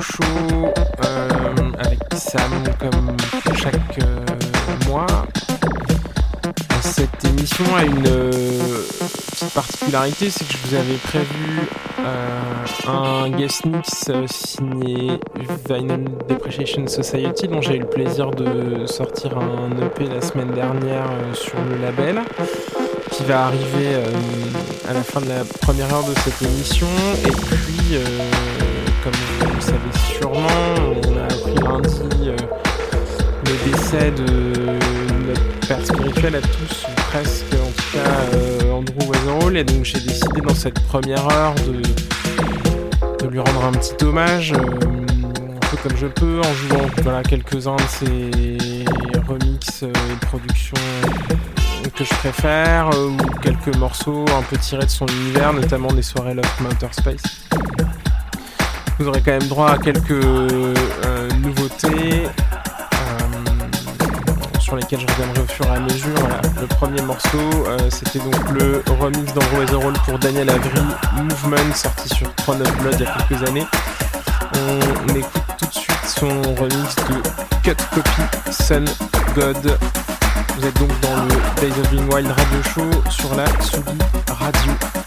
Show avec Sam comme chaque mois. Cette émission a une petite particularité, c'est que je vous avais prévu un guest mix signé Vinyl Depreciation Society dont j'ai eu le plaisir de sortir un EP la semaine dernière sur le label qui va arriver euh, à la fin de la première heure de cette émission. Et puis, de notre père spirituel à tous, ou presque, en tout cas Andrew Weatherall. Et donc j'ai décidé dans cette première heure de, lui rendre un petit hommage un peu comme je peux en jouant quelques-uns de ses remixes et productions que je préfère, euh, ou quelques morceaux un peu tirés de son univers, notamment des soirées Love Outer Space. Vous aurez quand même droit à quelques euh, nouveautés euh, sur lesquelles je reviendrai au fur et à mesure. Le premier morceau, c'était donc le remix d'Andrew Roll pour Daniel Avery, Movement, sorti sur Throne of Blood il y a quelques années. On, écoute tout de suite son remix de Cut Copy Sun God. Vous êtes donc dans le Days of Being Wild Radio Show sur la Subi Radio.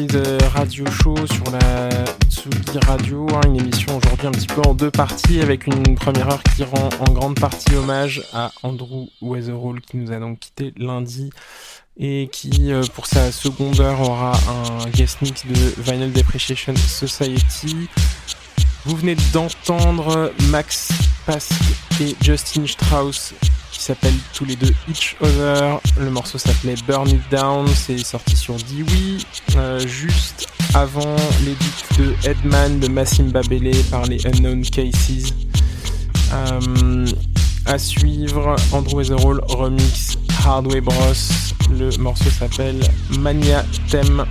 Wild radio show sur la Tsugi Radio, hein, une émission aujourd'hui un petit peu en deux parties avec une première heure qui rend en grande partie hommage à Andrew Weatherall qui nous a donc quitté lundi et qui euh, pour sa seconde heure aura un guest mix de Vinyl Depreciation Society. Vous venez d'entendre Max Pask et Justin Strauss qui s'appellent tous les deux Each Other. Le morceau s'appelait Burn It Down, c'est sorti sur Dewey. Euh, juste avant l'édit de Headman de Massim Babele par les Unknown Cases. Euh, à suivre, Andrew Weatherall remix Hardway Bros. Le morceau s'appelle Mania Theme.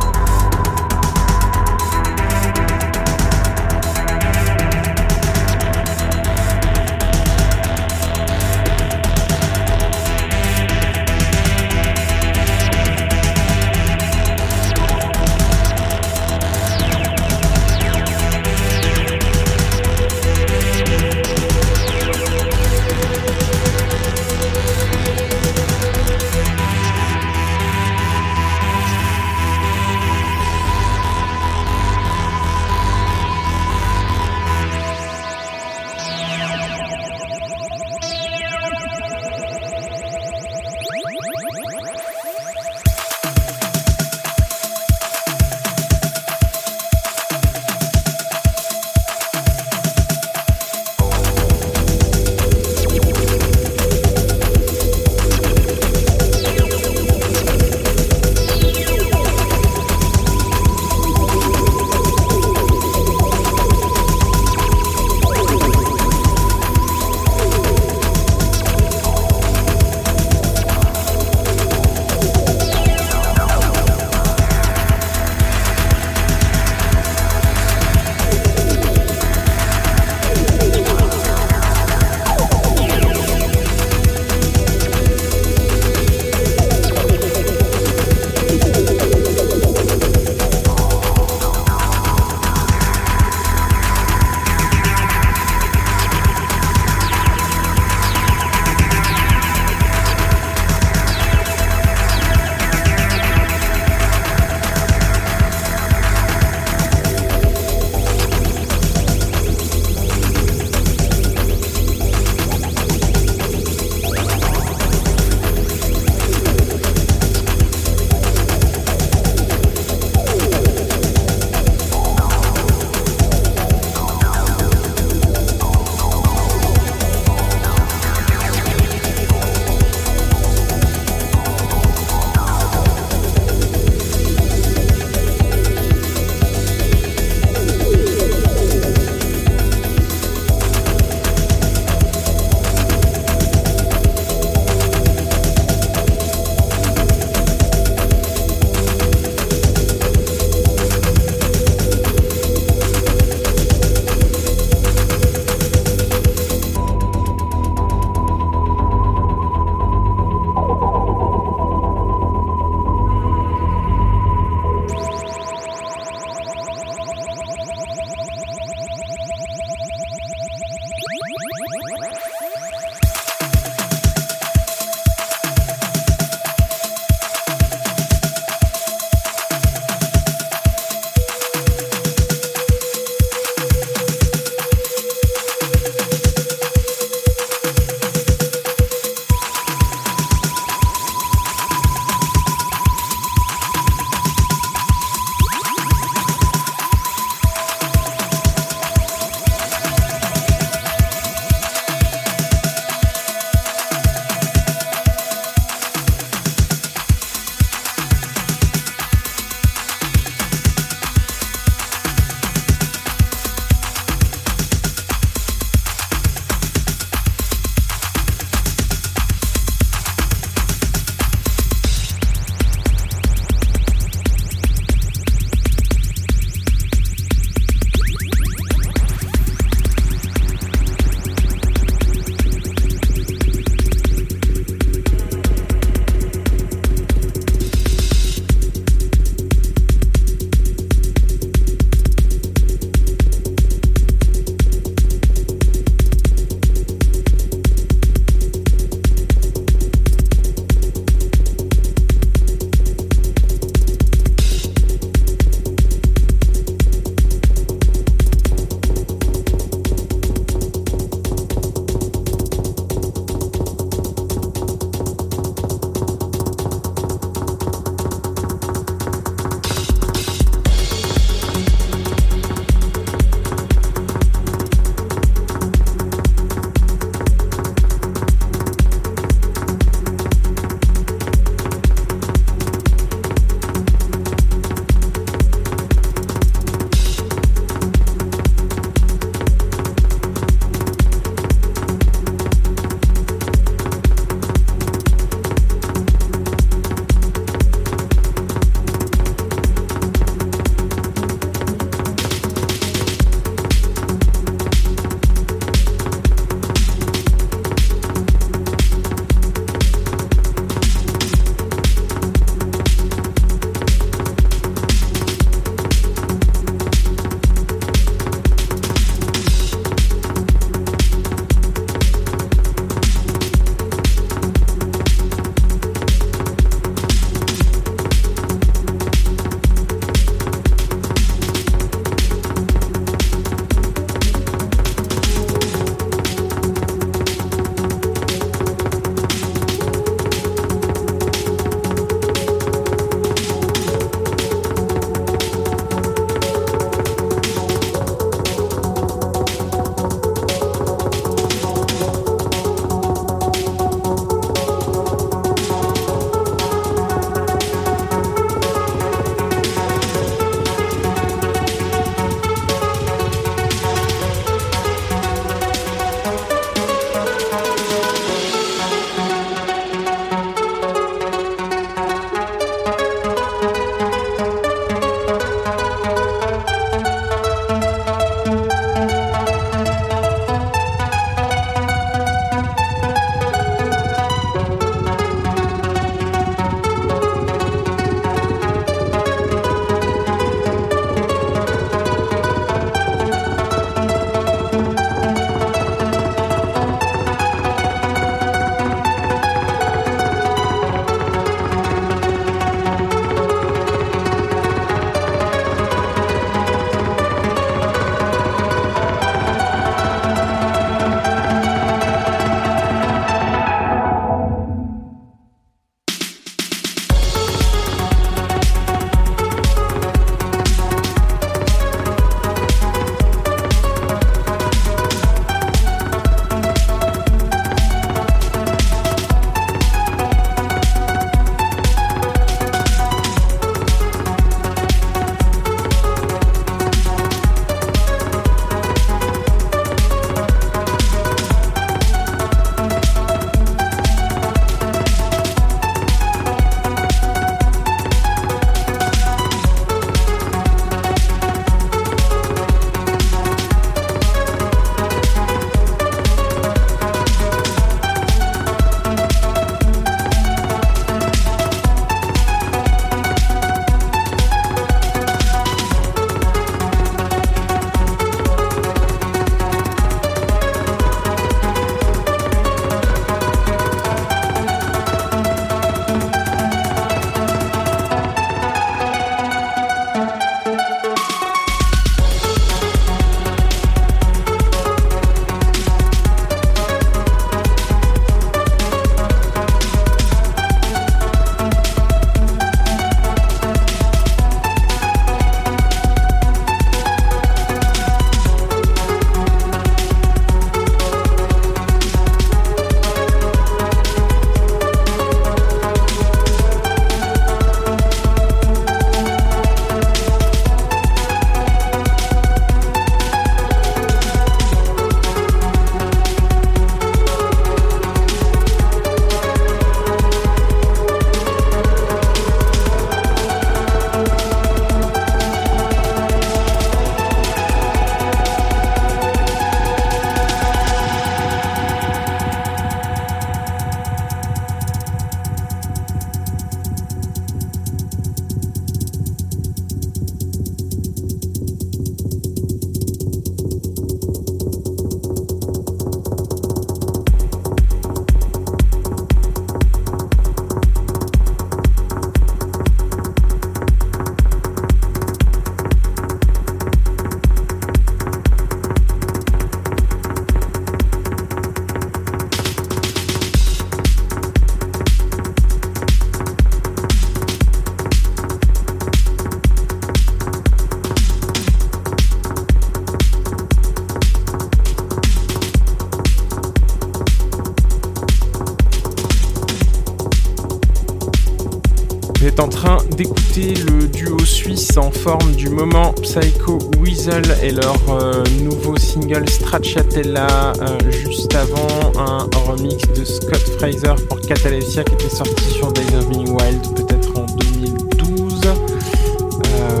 forme du moment, Psycho Weasel et leur euh, nouveau single Stracciatella, euh, juste avant un remix de Scott Fraser pour Catalepsia qui était sorti sur Days of Being Wild peut-être en 2012. Euh,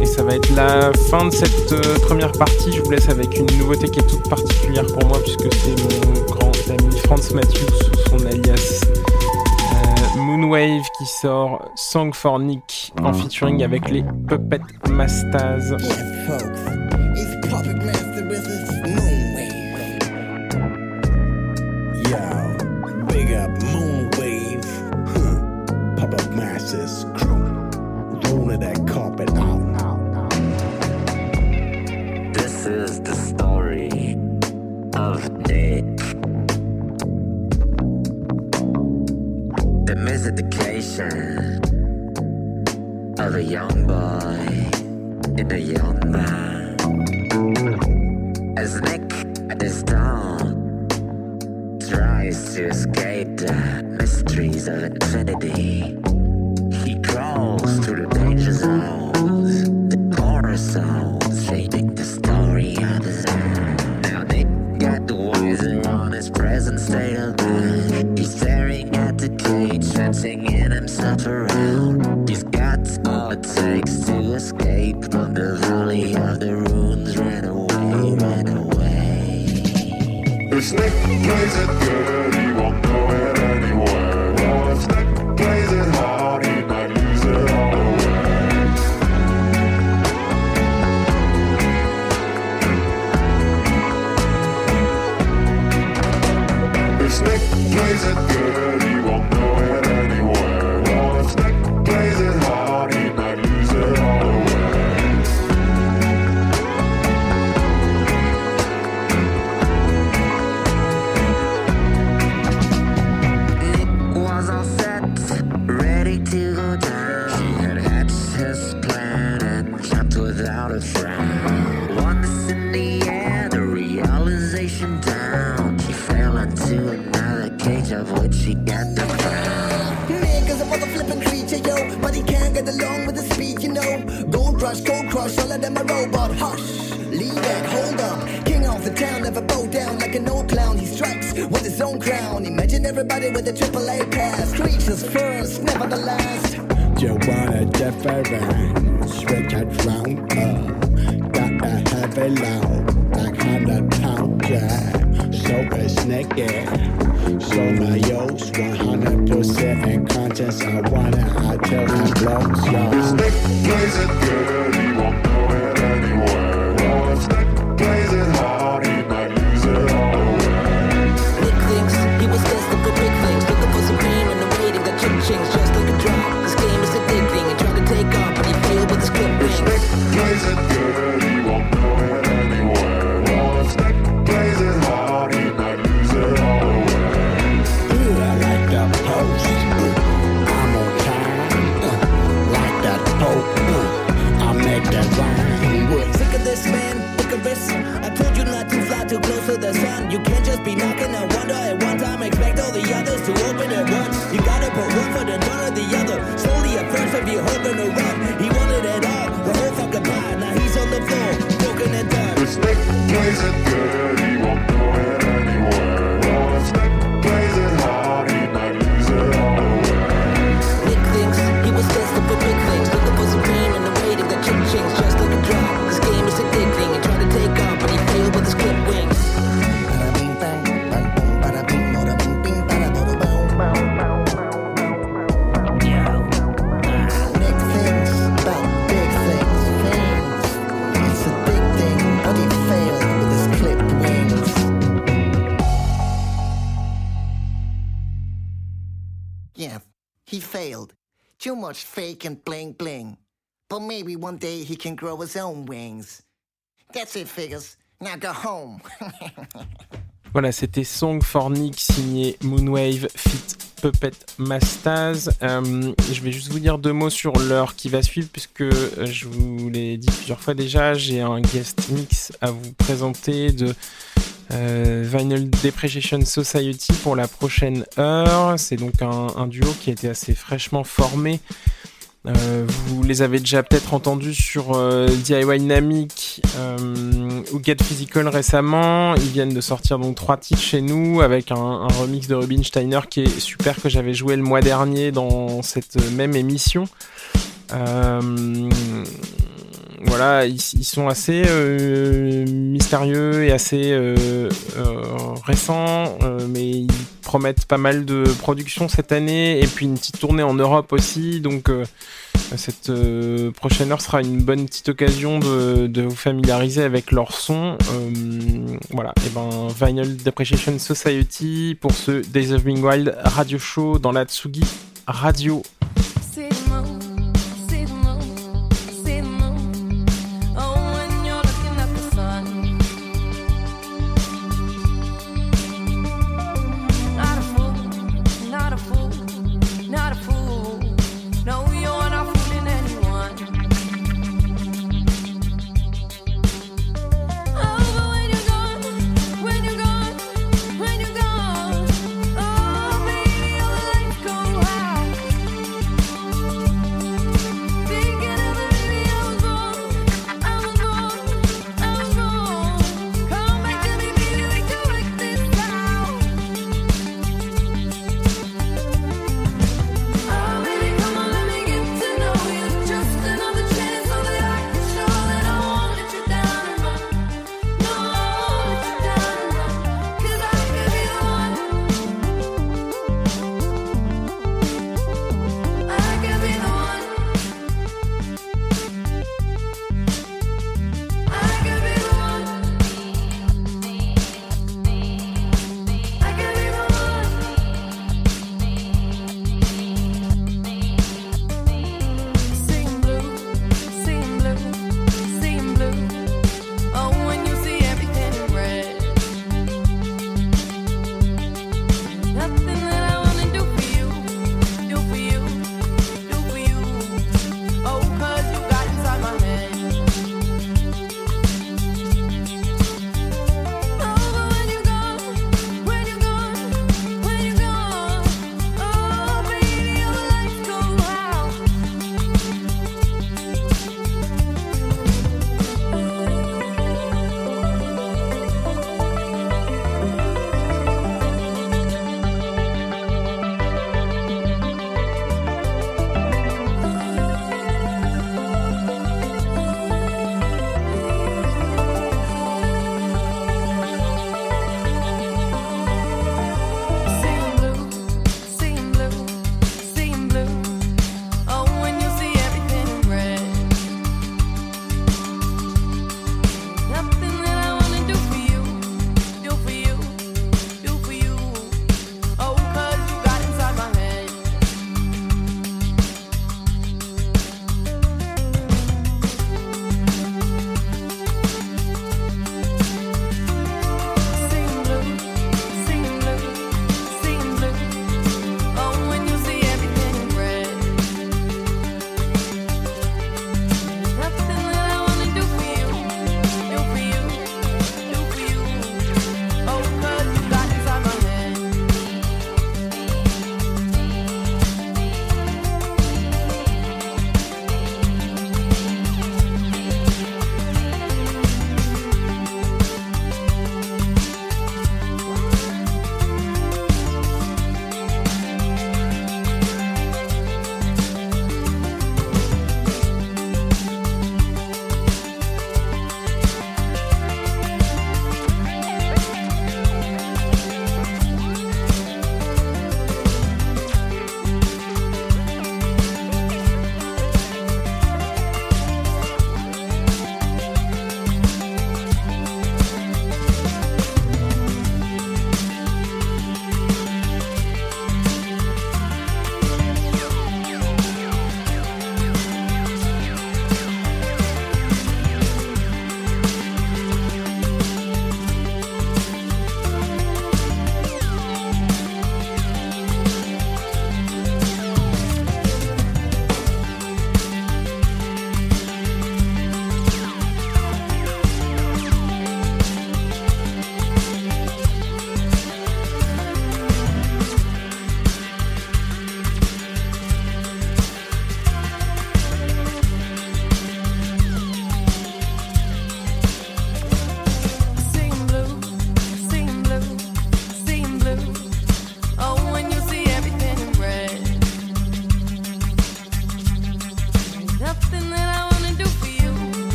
et ça va être la fin de cette première partie. Je vous laisse avec une nouveauté qui est toute particulière pour moi puisque c'est mon grand ami Franz Matthews sous son alias. Moonwave qui sort Song for Nick en featuring avec les Puppet Masters. a difference which uh, I drowned up. Got a heavy load, like hundred pound jack. So it's naked. So my yo's 100% in conscience. I wanna, I tell my blows, yo. Stick is a dirty one. first if you're hoping to rock. He wanted it all, the whole fucking pie. Now he's on the floor, broken and done. Respect plays a dirty. fake and bling bling. But maybe one day he can grow his own wings. That's it. Now go home. voilà, c'était Song Fornic signé Moonwave Fit Puppet Mastaz. Euh, je vais juste vous dire deux mots sur l'heure qui va suivre, puisque euh, je vous l'ai dit plusieurs fois déjà, j'ai un guest mix à vous présenter de euh, Vinyl Depreciation Society pour la prochaine heure. C'est donc un, duo qui a été assez fraîchement formé. Euh, vous les avez déjà peut-être entendus sur euh, DIY euh, ou Get Physical récemment. Ils viennent de sortir donc trois titres chez nous avec un, remix de Rubinsteiner qui est super que j'avais joué le mois dernier dans cette même émission. Voilà, ils, sont assez euh, mystérieux et assez euh, euh, récents, mais ils promettent pas mal de production cette année et puis une petite tournée en Europe aussi. Donc cette prochaine heure sera une bonne petite occasion de, vous familiariser avec leur son. Voilà, et ben Vinyl Depreciation Society pour ce Days of Being Wild radio show dans la Tsugi Radio. See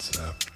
concept.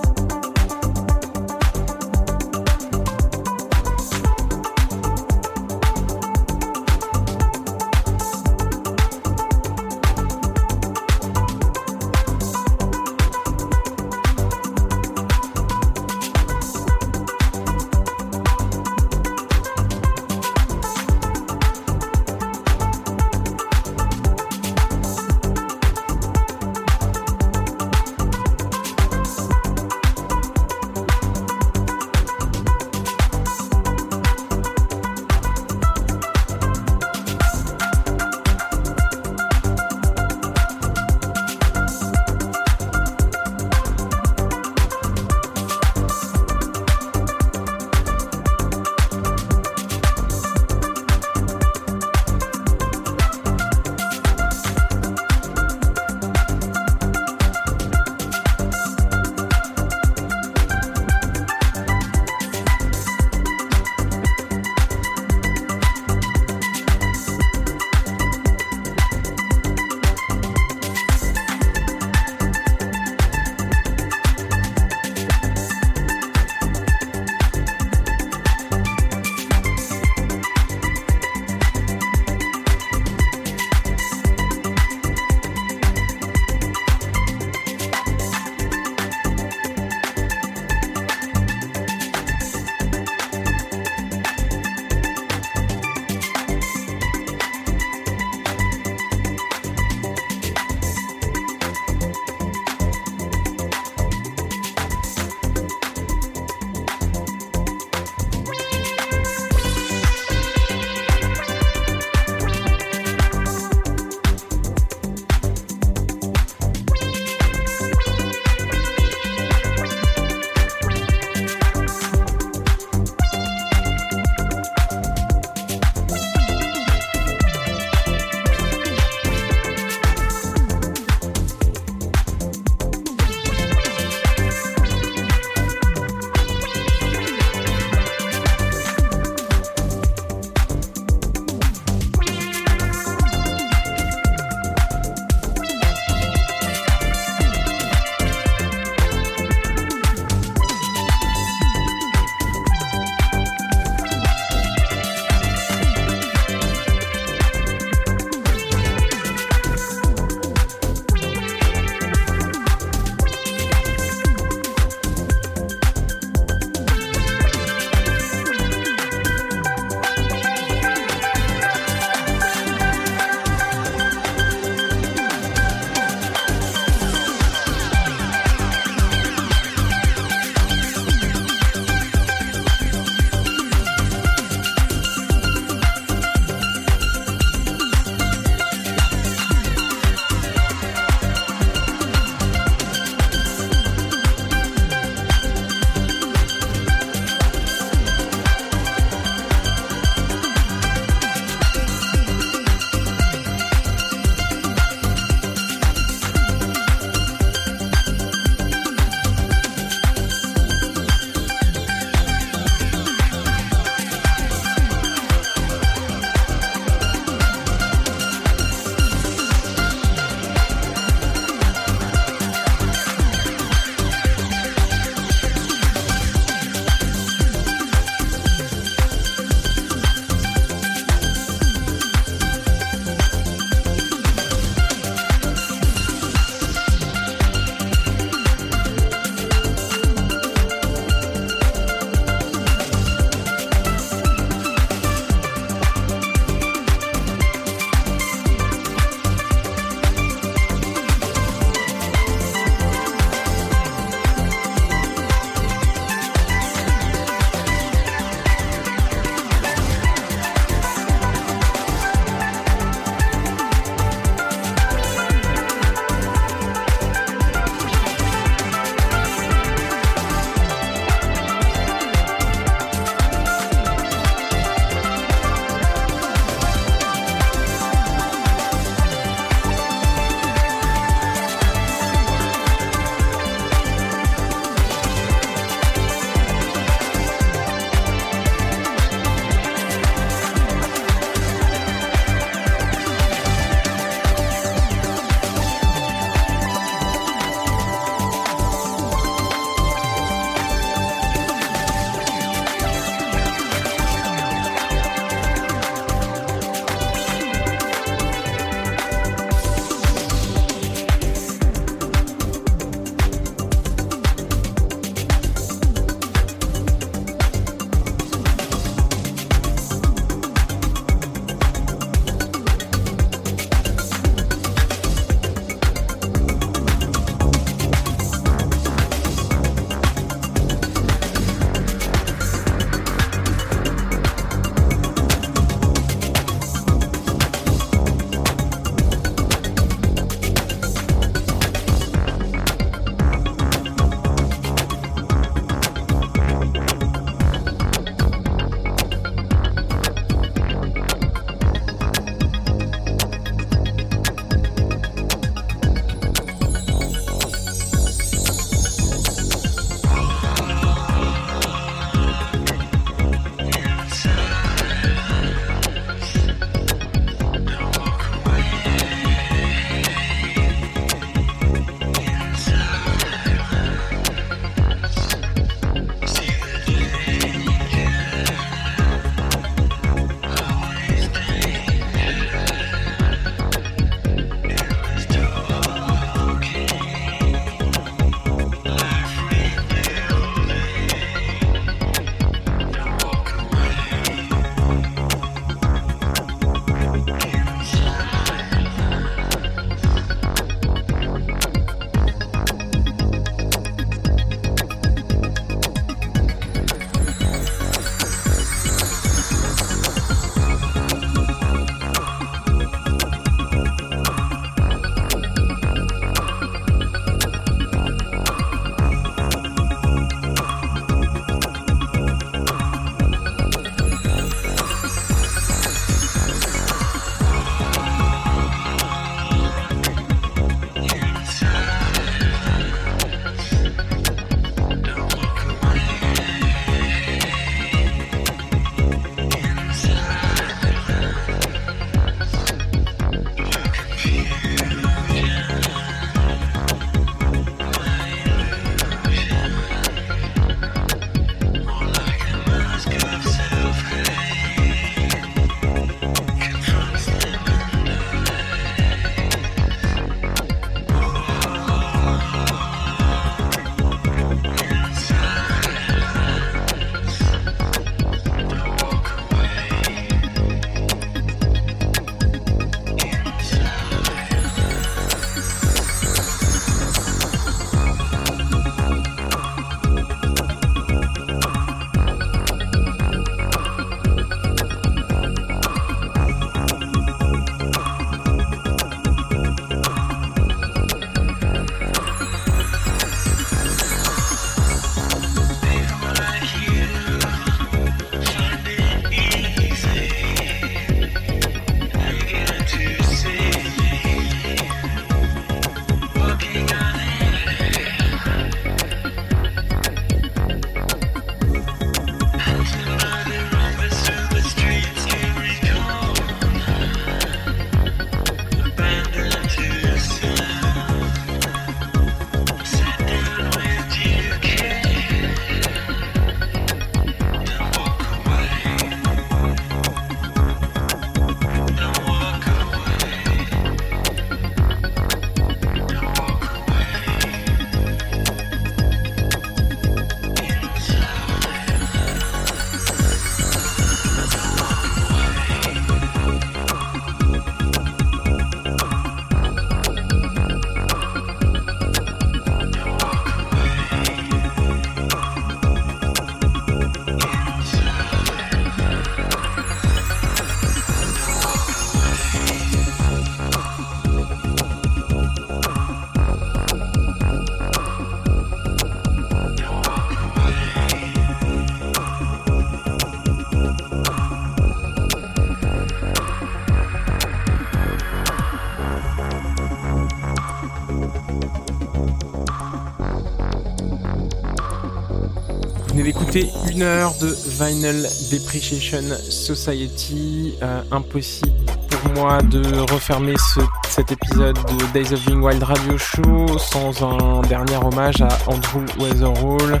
De Vinyl Depreciation Society. Euh, impossible pour moi de refermer ce- cet épisode de Days of Being Wild Radio Show sans un dernier hommage à Andrew Weatherall.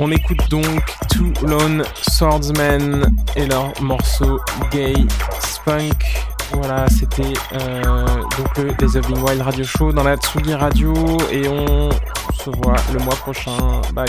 On écoute donc Two Lone Swordsmen et leur morceau Gay Spunk. Voilà, c'était euh, donc le Days of Being Wild Radio Show dans la Tsugi Radio et on se voit le mois prochain. Bye.